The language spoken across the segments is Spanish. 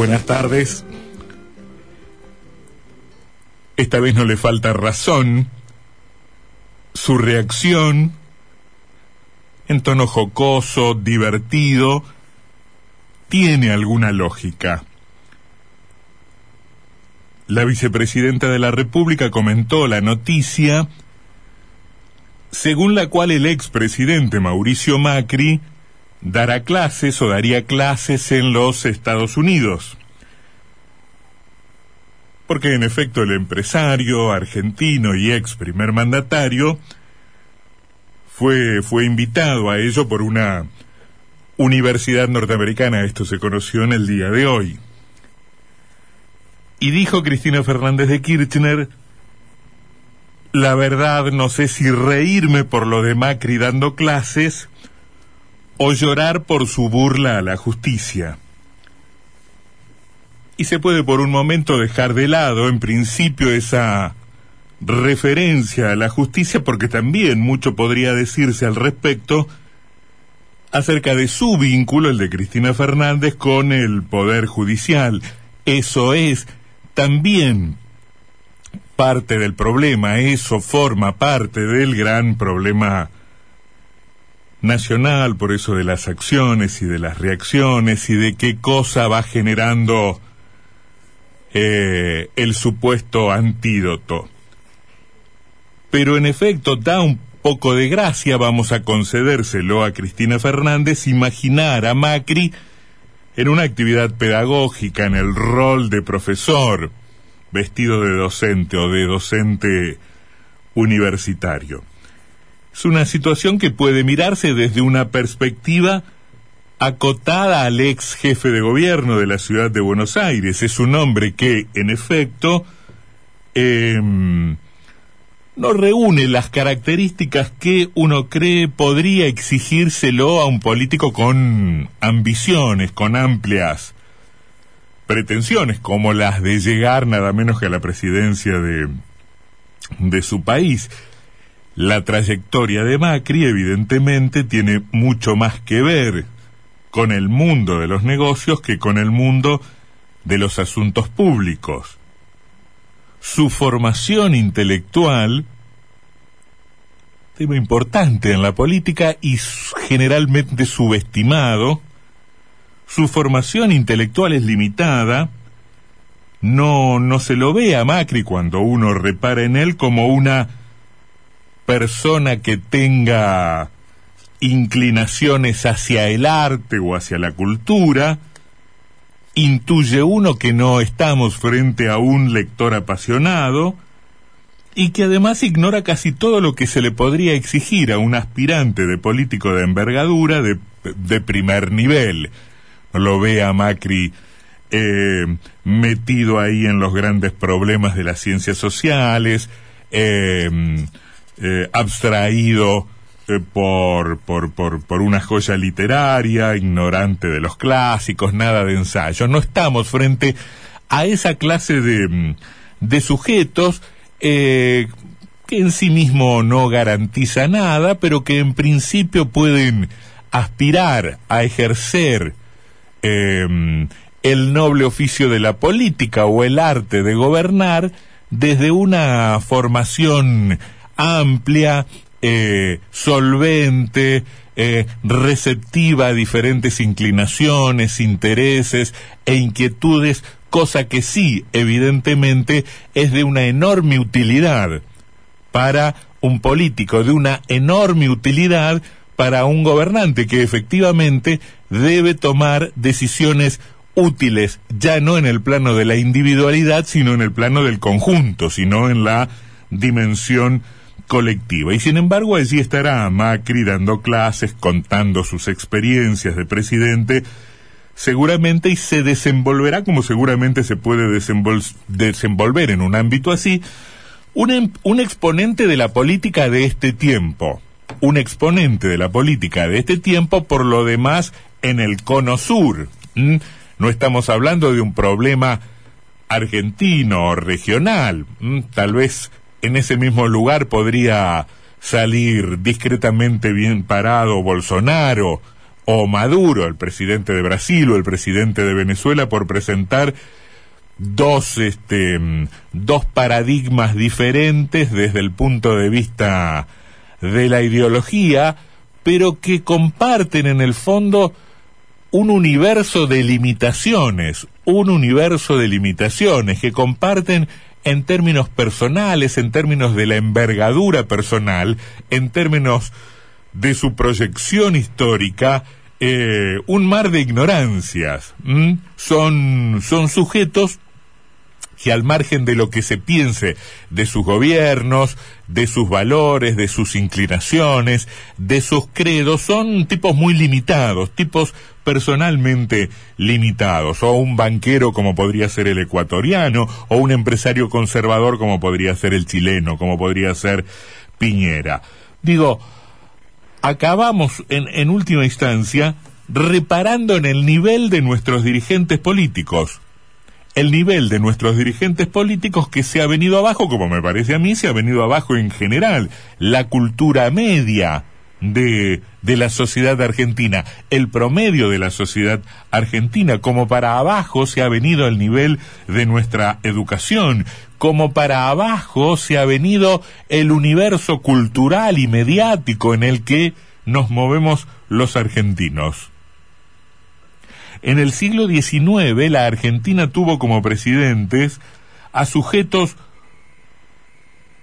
Buenas tardes. Esta vez no le falta razón. Su reacción, en tono jocoso, divertido, tiene alguna lógica. La vicepresidenta de la República comentó la noticia según la cual el expresidente Mauricio Macri dará clases o daría clases en los Estados Unidos. Porque en efecto el empresario argentino y ex primer mandatario fue, fue invitado a ello por una universidad norteamericana, esto se conoció en el día de hoy. Y dijo Cristina Fernández de Kirchner, la verdad no sé si reírme por lo de Macri dando clases o llorar por su burla a la justicia. Y se puede por un momento dejar de lado, en principio, esa referencia a la justicia, porque también mucho podría decirse al respecto acerca de su vínculo, el de Cristina Fernández, con el Poder Judicial. Eso es también parte del problema, eso forma parte del gran problema nacional, por eso de las acciones y de las reacciones y de qué cosa va generando eh, el supuesto antídoto. Pero en efecto da un poco de gracia, vamos a concedérselo a Cristina Fernández, imaginar a Macri en una actividad pedagógica, en el rol de profesor, vestido de docente o de docente universitario. Es una situación que puede mirarse desde una perspectiva acotada al ex jefe de gobierno de la ciudad de Buenos Aires. Es un hombre que, en efecto, em, no reúne las características que uno cree podría exigírselo a un político con ambiciones, con amplias pretensiones, como las de llegar nada menos que a la presidencia de, de su país. La trayectoria de Macri evidentemente tiene mucho más que ver con el mundo de los negocios que con el mundo de los asuntos públicos. Su formación intelectual, tema importante en la política y generalmente subestimado, su formación intelectual es limitada, no, no se lo ve a Macri cuando uno repara en él como una persona que tenga inclinaciones hacia el arte o hacia la cultura, intuye uno que no estamos frente a un lector apasionado y que además ignora casi todo lo que se le podría exigir a un aspirante de político de envergadura de, de primer nivel. Lo ve a Macri eh, metido ahí en los grandes problemas de las ciencias sociales, eh, eh, abstraído eh, por, por, por, por una joya literaria, ignorante de los clásicos, nada de ensayo. No estamos frente a esa clase de, de sujetos eh, que en sí mismo no garantiza nada, pero que en principio pueden aspirar a ejercer eh, el noble oficio de la política o el arte de gobernar desde una formación amplia, eh, solvente, eh, receptiva a diferentes inclinaciones, intereses e inquietudes, cosa que sí, evidentemente, es de una enorme utilidad para un político, de una enorme utilidad para un gobernante que efectivamente debe tomar decisiones útiles, ya no en el plano de la individualidad, sino en el plano del conjunto, sino en la dimensión colectiva. Y sin embargo allí estará Macri dando clases, contando sus experiencias de presidente, seguramente y se desenvolverá como seguramente se puede desenvolver en un ámbito así, un, em, un exponente de la política de este tiempo, un exponente de la política de este tiempo, por lo demás, en el cono sur. No estamos hablando de un problema argentino o regional, tal vez en ese mismo lugar podría salir discretamente bien parado Bolsonaro o Maduro, el presidente de Brasil o el presidente de Venezuela, por presentar dos, este, dos paradigmas diferentes desde el punto de vista de la ideología, pero que comparten en el fondo un universo de limitaciones, un universo de limitaciones que comparten en términos personales, en términos de la envergadura personal, en términos de su proyección histórica, eh, un mar de ignorancias. Son, son sujetos que al margen de lo que se piense de sus gobiernos, de sus valores, de sus inclinaciones, de sus credos, son tipos muy limitados, tipos personalmente limitados, o un banquero como podría ser el ecuatoriano, o un empresario conservador como podría ser el chileno, como podría ser Piñera. Digo, acabamos en, en última instancia reparando en el nivel de nuestros dirigentes políticos el nivel de nuestros dirigentes políticos que se ha venido abajo, como me parece a mí, se ha venido abajo en general. La cultura media de, de la sociedad argentina, el promedio de la sociedad argentina, como para abajo se ha venido el nivel de nuestra educación, como para abajo se ha venido el universo cultural y mediático en el que nos movemos los argentinos. En el siglo XIX la Argentina tuvo como presidentes a sujetos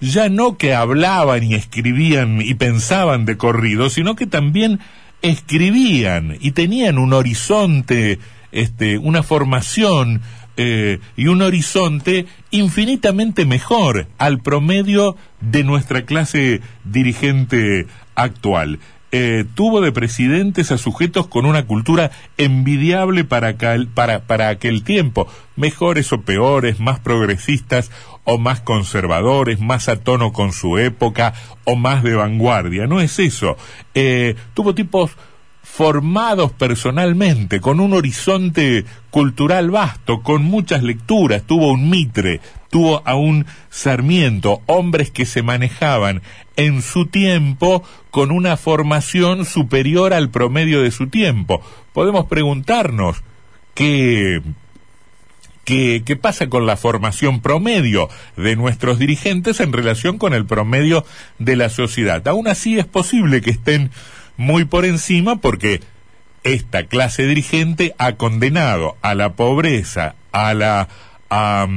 ya no que hablaban y escribían y pensaban de corrido, sino que también escribían y tenían un horizonte, este, una formación eh, y un horizonte infinitamente mejor al promedio de nuestra clase dirigente actual. Eh, tuvo de presidentes a sujetos con una cultura envidiable para, aquel tiempo, mejores o peores, más progresistas o más conservadores, más a tono con su época o más de vanguardia. No es eso. Eh, tuvo tipos formados personalmente, con un horizonte cultural vasto, con muchas lecturas, tuvo un Mitre, tuvo a un Sarmiento, hombres que se manejaban en su tiempo con una formación superior al promedio de su tiempo. Podemos preguntarnos qué, ¿Qué, ¿Qué, pasa con la formación promedio de nuestros dirigentes en relación con el promedio de la sociedad? Aún así es posible que estén muy por encima porque esta clase dirigente ha condenado a la pobreza, a la, a,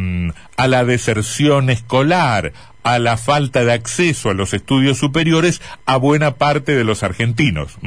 la deserción escolar, a la falta de acceso a los estudios superiores a buena parte de los argentinos.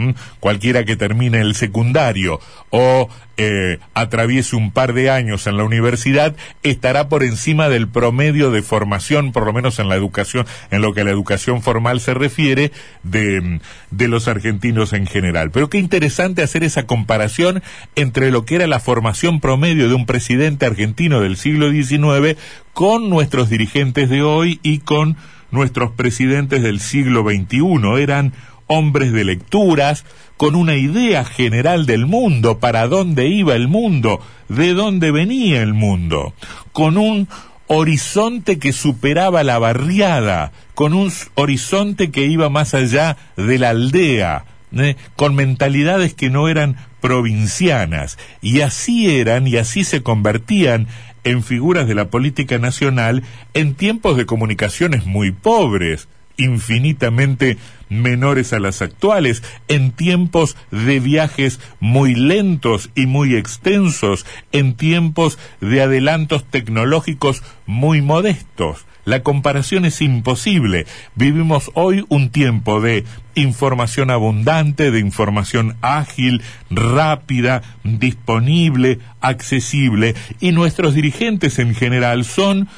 Cualquiera que termine el secundario o eh, atraviese un par de años en la universidad estará por encima del promedio de formación, por lo menos en la educación, en lo que a la educación formal se refiere, de, de los argentinos en general. Pero qué interesante hacer esa comparación entre lo que era la formación promedio de un presidente argentino del siglo XIX con nuestros dirigentes de hoy y con nuestros presidentes del siglo XXI. Eran hombres de lecturas, con una idea general del mundo, para dónde iba el mundo, de dónde venía el mundo, con un horizonte que superaba la barriada, con un horizonte que iba más allá de la aldea, ¿eh? con mentalidades que no eran provincianas, y así eran y así se convertían en figuras de la política nacional en tiempos de comunicaciones muy pobres, infinitamente menores a las actuales, en tiempos de viajes muy lentos y muy extensos, en tiempos de adelantos tecnológicos muy modestos. La comparación es imposible. Vivimos hoy un tiempo de información abundante, de información ágil, rápida, disponible, accesible, y nuestros dirigentes en general son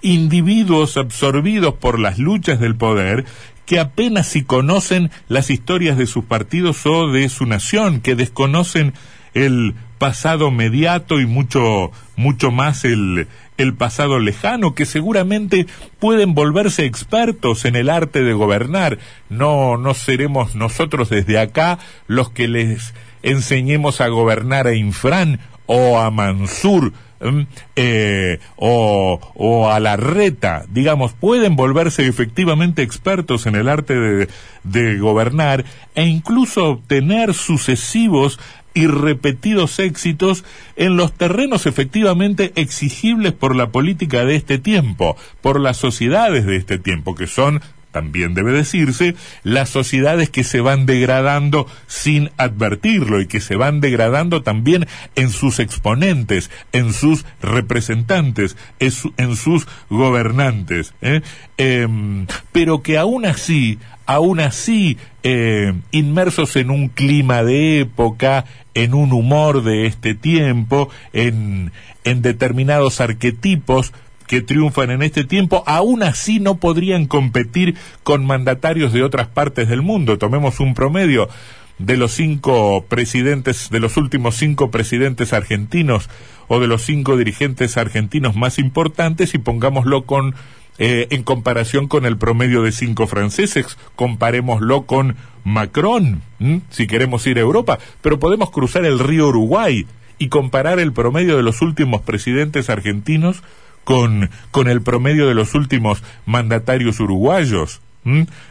individuos absorbidos por las luchas del poder que apenas si conocen las historias de sus partidos o de su nación, que desconocen el pasado mediato y mucho, mucho más el, el pasado lejano, que seguramente pueden volverse expertos en el arte de gobernar. No, no seremos nosotros desde acá los que les enseñemos a gobernar a Infran o a Mansur eh, o, o, a la reta, digamos, pueden volverse efectivamente expertos en el arte de, de gobernar e incluso obtener sucesivos y repetidos éxitos en los terrenos efectivamente exigibles por la política de este tiempo, por las sociedades de este tiempo, que son también debe decirse, las sociedades que se van degradando sin advertirlo y que se van degradando también en sus exponentes, en sus representantes, en sus gobernantes. ¿eh? Em, pero que aún así, aún así, eh, inmersos en un clima de época, en un humor de este tiempo, en, en determinados arquetipos, que triunfan en este tiempo, aún así no podrían competir con mandatarios de otras partes del mundo. Tomemos un promedio de los cinco presidentes, de los últimos cinco presidentes argentinos o de los cinco dirigentes argentinos más importantes y pongámoslo con eh, en comparación con el promedio de cinco franceses, comparémoslo con Macron, si queremos ir a Europa, pero podemos cruzar el río Uruguay y comparar el promedio de los últimos presidentes argentinos con, con el promedio de los últimos mandatarios uruguayos.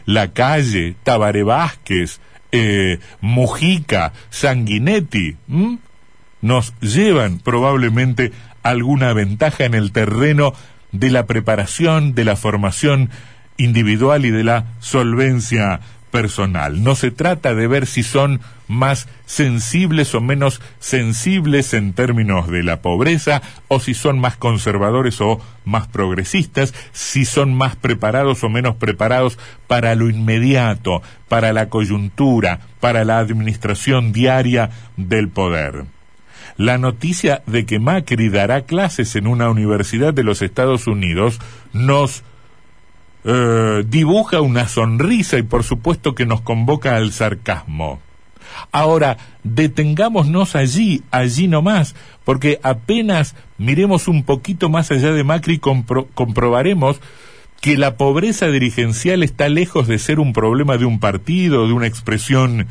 La Calle, Tabaré Vázquez, eh, Mujica, Sanguinetti, nos llevan probablemente alguna ventaja en el terreno de la preparación, de la formación individual y de la solvencia personal. No se trata de ver si son más sensibles o menos sensibles en términos de la pobreza, o si son más conservadores o más progresistas, si son más preparados o menos preparados para lo inmediato, para la coyuntura, para la administración diaria del poder. La noticia de que Macri dará clases en una universidad de los Estados Unidos nos eh, dibuja una sonrisa y por supuesto que nos convoca al sarcasmo. Ahora, detengámonos allí, allí nomás, porque apenas miremos un poquito más allá de Macri, comprobaremos que la pobreza dirigencial está lejos de ser un problema de un partido, de una expresión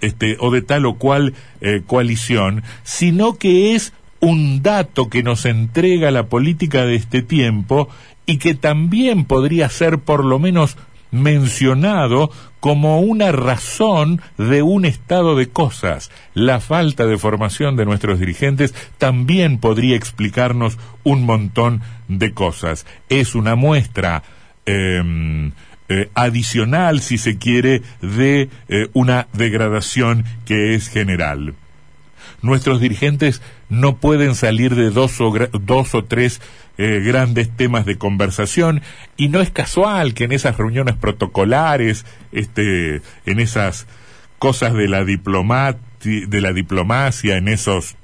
este, o de tal o cual eh, coalición, sino que es un dato que nos entrega la política de este tiempo y que también podría ser por lo menos mencionado como una razón de un estado de cosas. La falta de formación de nuestros dirigentes también podría explicarnos un montón de cosas. Es una muestra em, eh, adicional, si se quiere, de eh, una degradación que es general. Nuestros dirigentes no pueden salir de dos o, dos o tres eh, grandes temas de conversación y no es casual que en esas reuniones protocolares, este, en esas cosas de la de la diplomacia, en esos,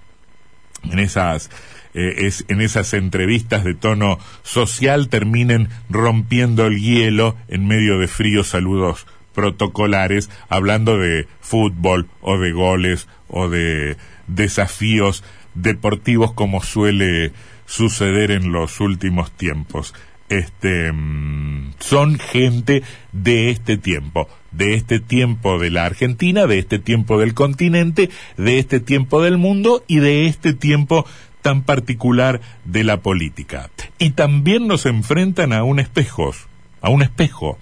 en esas eh, es, en esas entrevistas de tono social terminen rompiendo el hielo en medio de fríos saludos protocolares, hablando de fútbol o de goles o de desafíos deportivos como suele suceder en los últimos tiempos. Este mm, son gente de este tiempo, de este tiempo de la Argentina, de este tiempo del continente, de este tiempo del mundo y de este tiempo tan particular de la política. Y también nos enfrentan a un espejo, a un espejo,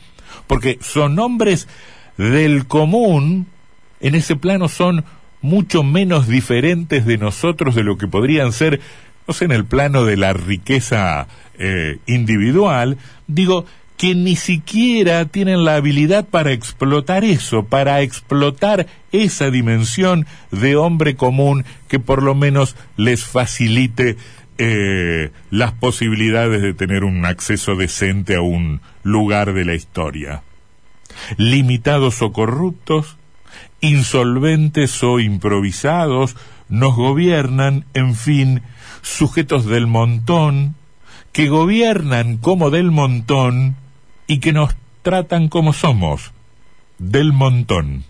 porque son hombres del común, en ese plano son mucho menos diferentes de nosotros de lo que podrían ser, en el plano de la riqueza eh, individual, digo, que ni siquiera tienen la habilidad para explotar eso, para explotar esa dimensión de hombre común que por lo menos les facilite eh, las posibilidades de tener un acceso decente a un lugar de la historia. Limitados o corruptos, insolventes o improvisados, nos gobiernan, en fin, sujetos del montón, que gobiernan como del montón y que nos tratan como somos, del montón.